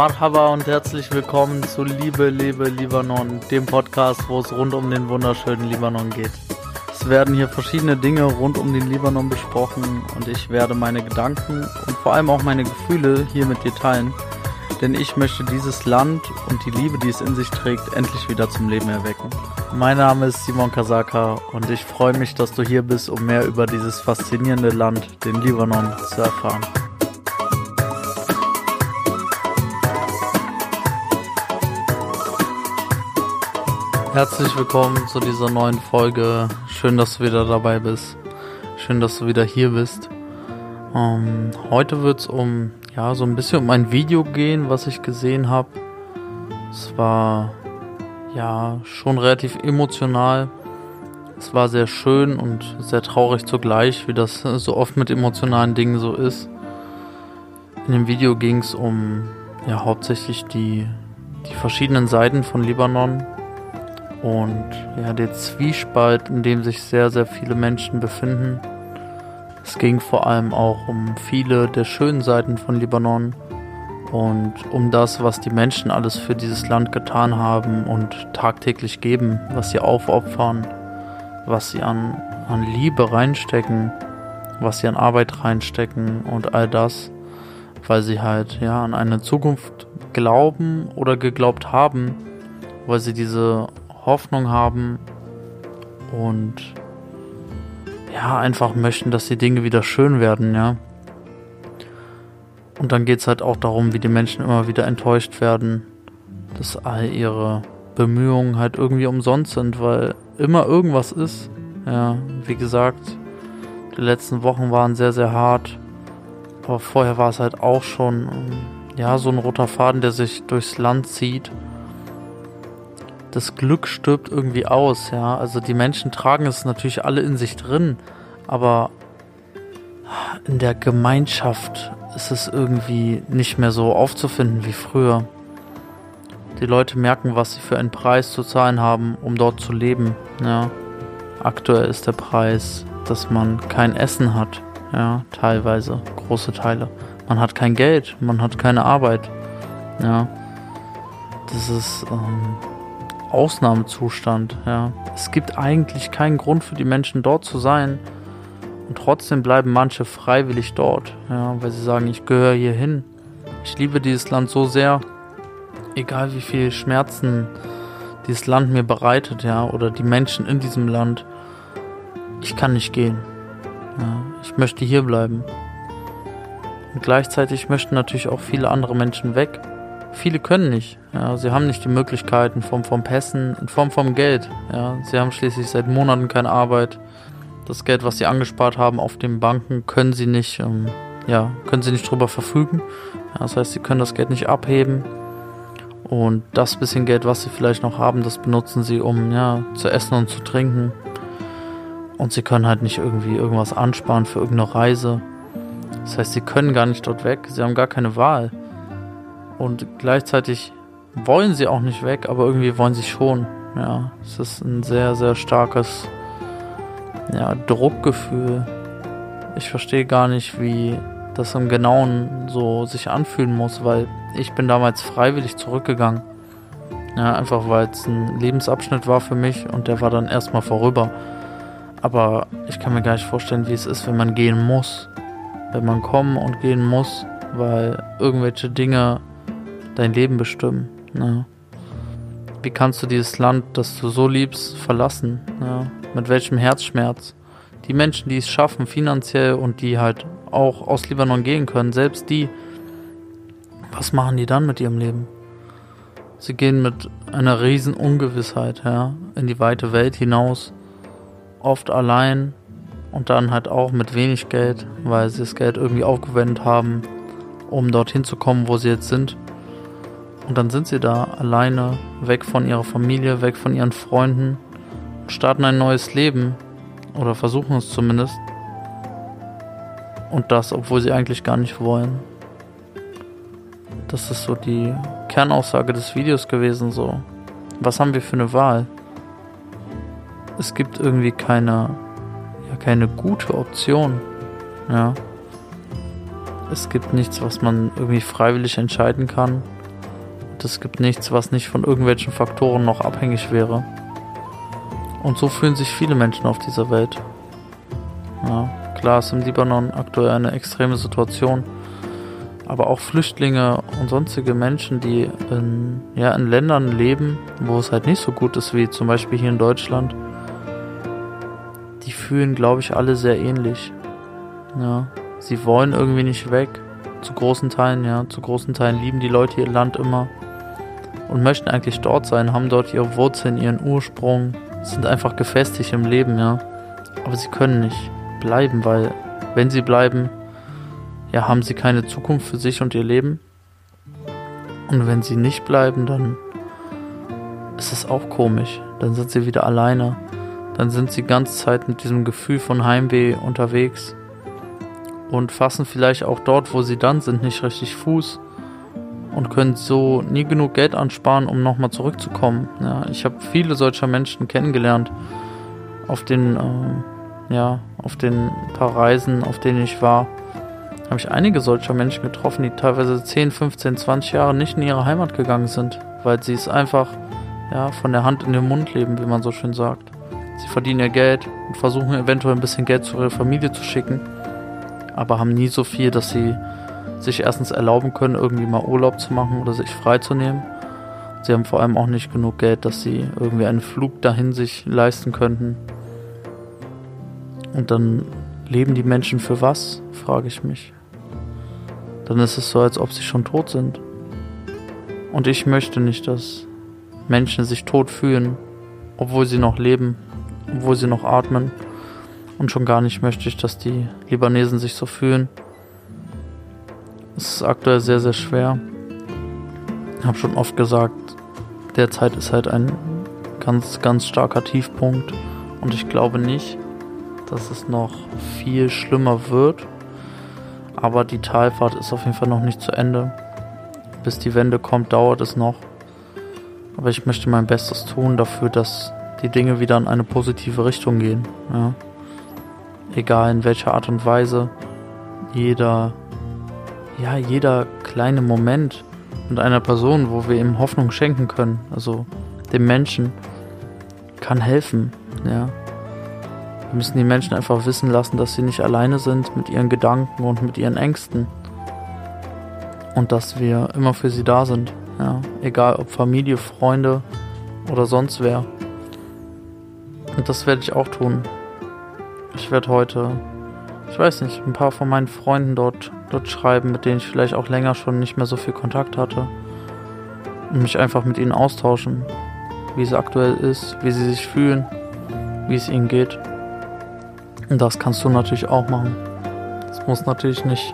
Marhaba und herzlich willkommen zu Liebe, Liebe, Libanon, dem Podcast, wo es rund um den wunderschönen Libanon geht. Es werden hier verschiedene Dinge rund um den Libanon besprochen und ich werde meine Gedanken und vor allem auch meine Gefühle hier mit dir teilen, denn ich möchte dieses Land und die Liebe, die es in sich trägt, endlich wieder zum Leben erwecken. Mein Name ist Simon Kasaka und ich freue mich, dass du hier bist, um mehr über dieses faszinierende Land, den Libanon, zu erfahren. Herzlich willkommen zu dieser neuen Folge. Schön, dass du wieder dabei bist. Schön, dass du wieder hier bist. Ähm, heute wird es um, ja, so ein bisschen um ein Video gehen, was ich gesehen habe. Es war, ja, schon relativ emotional. Es war sehr schön und sehr traurig zugleich, wie das so oft mit emotionalen Dingen so ist. In dem Video ging es um, ja, hauptsächlich die, die verschiedenen Seiten von Libanon, und ja, der Zwiespalt, in dem sich sehr, sehr viele Menschen befinden. Es ging vor allem auch um viele der schönen Seiten von Libanon und um das, was die Menschen alles für dieses Land getan haben und tagtäglich geben, was sie aufopfern, was sie an, an Liebe reinstecken, was sie an Arbeit reinstecken und all das, weil sie halt ja an eine Zukunft glauben oder geglaubt haben, weil sie diese Hoffnung haben und ja, einfach möchten, dass die Dinge wieder schön werden, ja. Und dann geht es halt auch darum, wie die Menschen immer wieder enttäuscht werden, dass all ihre Bemühungen halt irgendwie umsonst sind, weil immer irgendwas ist. Ja, wie gesagt, die letzten Wochen waren sehr, sehr hart. Aber vorher war es halt auch schon, ja, so ein roter Faden, der sich durchs Land zieht das Glück stirbt irgendwie aus, ja. Also die Menschen tragen es natürlich alle in sich drin, aber in der Gemeinschaft ist es irgendwie nicht mehr so aufzufinden wie früher. Die Leute merken, was sie für einen Preis zu zahlen haben, um dort zu leben. Ja. Aktuell ist der Preis, dass man kein Essen hat. Ja, teilweise, große Teile. Man hat kein Geld, man hat keine Arbeit. Ja. Das ist ähm, Ausnahmezustand. Ja. Es gibt eigentlich keinen Grund für die Menschen dort zu sein. Und trotzdem bleiben manche freiwillig dort, ja, weil sie sagen, ich gehöre hier hin. Ich liebe dieses Land so sehr, egal wie viel Schmerzen dieses Land mir bereitet, ja, oder die Menschen in diesem Land. Ich kann nicht gehen. Ja, ich möchte hier bleiben. Und gleichzeitig möchten natürlich auch viele andere Menschen weg. Viele können nicht. Ja, sie haben nicht die Möglichkeit in Form von Pässen, in Form von Geld. Ja, sie haben schließlich seit Monaten keine Arbeit. Das Geld, was sie angespart haben auf den Banken, können sie nicht, ähm, ja, können sie nicht drüber verfügen. Das heißt, sie können das Geld nicht abheben. Und das bisschen Geld, was sie vielleicht noch haben, das benutzen sie, um ja, zu essen und zu trinken. Und sie können halt nicht irgendwie irgendwas ansparen für irgendeine Reise. Das heißt, sie können gar nicht dort weg. Sie haben gar keine Wahl. Und gleichzeitig wollen sie auch nicht weg, aber irgendwie wollen sie schon. Ja, es ist ein sehr, sehr starkes ja, Druckgefühl. Ich verstehe gar nicht, wie das im Genauen so sich anfühlen muss, weil ich bin damals freiwillig zurückgegangen. Ja, einfach weil es ein Lebensabschnitt war für mich und der war dann erstmal vorüber. Aber ich kann mir gar nicht vorstellen, wie es ist, wenn man gehen muss. Wenn man kommen und gehen muss, weil irgendwelche Dinge dein Leben bestimmen. Ja. Wie kannst du dieses Land, das du so liebst, verlassen? Ja. Mit welchem Herzschmerz? Die Menschen, die es schaffen, finanziell und die halt auch aus Libanon gehen können, selbst die, was machen die dann mit ihrem Leben? Sie gehen mit einer riesen Ungewissheit ja, in die weite Welt hinaus, oft allein und dann halt auch mit wenig Geld, weil sie das Geld irgendwie aufgewendet haben, um dorthin zu kommen, wo sie jetzt sind. Und dann sind sie da alleine, weg von ihrer Familie, weg von ihren Freunden und starten ein neues Leben. Oder versuchen es zumindest. Und das, obwohl sie eigentlich gar nicht wollen. Das ist so die Kernaussage des Videos gewesen, so. Was haben wir für eine Wahl? es gibt irgendwie keine, ja, keine gute Option. Ja. Es gibt nichts, was man irgendwie freiwillig entscheiden kann. Und es gibt nichts, was nicht von irgendwelchen Faktoren noch abhängig wäre. Und so fühlen sich viele Menschen auf dieser Welt. Ja, klar ist im Libanon aktuell eine extreme Situation. Aber auch Flüchtlinge und sonstige Menschen, die in, ja, in Ländern leben, wo es halt nicht so gut ist, wie zum Beispiel hier in Deutschland, die fühlen, glaube ich, alle sehr ähnlich. Ja, sie wollen irgendwie nicht weg. Zu großen Teilen, ja, zu großen Teilen lieben die Leute ihr Land immer und möchten eigentlich dort sein, haben dort ihre Wurzeln, ihren Ursprung, sind einfach gefestigt im Leben, ja. Aber sie können nicht bleiben, weil wenn sie bleiben, ja, haben sie keine Zukunft für sich und ihr Leben. Und wenn sie nicht bleiben, dann ist es auch komisch. Dann sind sie wieder alleine. Dann sind sie ganz Zeit mit diesem Gefühl von Heimweh unterwegs und fassen vielleicht auch dort, wo sie dann sind, nicht richtig Fuß und können so nie genug Geld ansparen, um nochmal zurückzukommen. Ja, ich habe viele solcher Menschen kennengelernt auf den, äh, ja, auf den paar Reisen, auf denen ich war. Habe ich einige solcher Menschen getroffen, die teilweise 10, 15, 20 Jahre nicht in ihre Heimat gegangen sind, weil sie es einfach ja, von der Hand in den Mund leben, wie man so schön sagt. Sie verdienen ihr Geld und versuchen eventuell ein bisschen Geld zu ihrer Familie zu schicken, aber haben nie so viel, dass sie sich erstens erlauben können, irgendwie mal Urlaub zu machen oder sich freizunehmen. Sie haben vor allem auch nicht genug Geld, dass sie irgendwie einen Flug dahin sich leisten könnten. Und dann leben die Menschen für was, frage ich mich. Dann ist es so, als ob sie schon tot sind. Und ich möchte nicht, dass Menschen sich tot fühlen, obwohl sie noch leben, obwohl sie noch atmen. Und schon gar nicht möchte ich, dass die Libanesen sich so fühlen. Ist aktuell sehr, sehr schwer. Ich habe schon oft gesagt, derzeit ist halt ein ganz, ganz starker Tiefpunkt. Und ich glaube nicht, dass es noch viel schlimmer wird. Aber die Talfahrt ist auf jeden Fall noch nicht zu Ende. Bis die Wende kommt, dauert es noch. Aber ich möchte mein Bestes tun dafür, dass die Dinge wieder in eine positive Richtung gehen. Ja. Egal in welcher Art und Weise. Jeder ja, jeder kleine Moment mit einer Person, wo wir ihm Hoffnung schenken können, also dem Menschen, kann helfen, ja. Wir müssen die Menschen einfach wissen lassen, dass sie nicht alleine sind mit ihren Gedanken und mit ihren Ängsten. Und dass wir immer für sie da sind, ja. Egal ob Familie, Freunde oder sonst wer. Und das werde ich auch tun. Ich werde heute ich weiß nicht, ein paar von meinen Freunden dort, dort schreiben, mit denen ich vielleicht auch länger schon nicht mehr so viel Kontakt hatte. Und mich einfach mit ihnen austauschen, wie es aktuell ist, wie sie sich fühlen, wie es ihnen geht. Und das kannst du natürlich auch machen. Es muss natürlich nicht,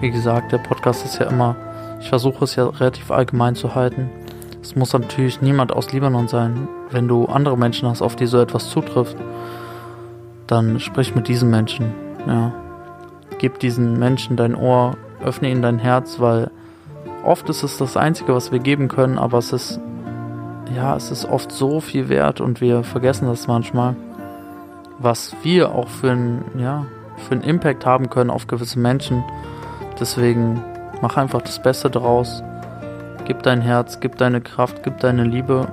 wie gesagt, der Podcast ist ja immer, ich versuche es ja relativ allgemein zu halten. Es muss natürlich niemand aus Libanon sein. Wenn du andere Menschen hast, auf die so etwas zutrifft, dann sprich mit diesen Menschen. Ja. Gib diesen Menschen dein Ohr, öffne ihnen dein Herz, weil oft ist es das Einzige, was wir geben können, aber es ist, ja, es ist oft so viel wert und wir vergessen das manchmal, was wir auch für einen, ja, für einen Impact haben können auf gewisse Menschen. Deswegen mach einfach das Beste draus. Gib dein Herz, gib deine Kraft, gib deine Liebe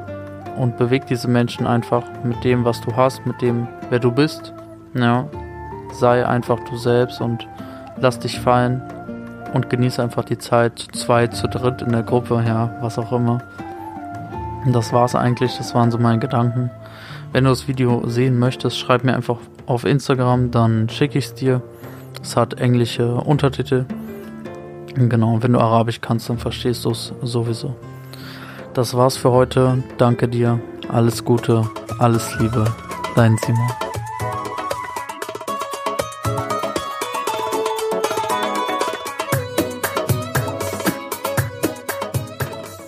und beweg diese Menschen einfach mit dem, was du hast, mit dem, wer du bist. Ja, sei einfach du selbst und lass dich fallen und genieße einfach die Zeit zu zweit, zu dritt in der Gruppe, ja, was auch immer. Und das war's eigentlich, das waren so meine Gedanken. Wenn du das Video sehen möchtest, schreib mir einfach auf Instagram, dann schicke ich es dir. Es hat englische Untertitel. Genau, wenn du Arabisch kannst, dann verstehst du es sowieso. Das war's für heute. Danke dir. Alles Gute, alles Liebe. Dein Simon.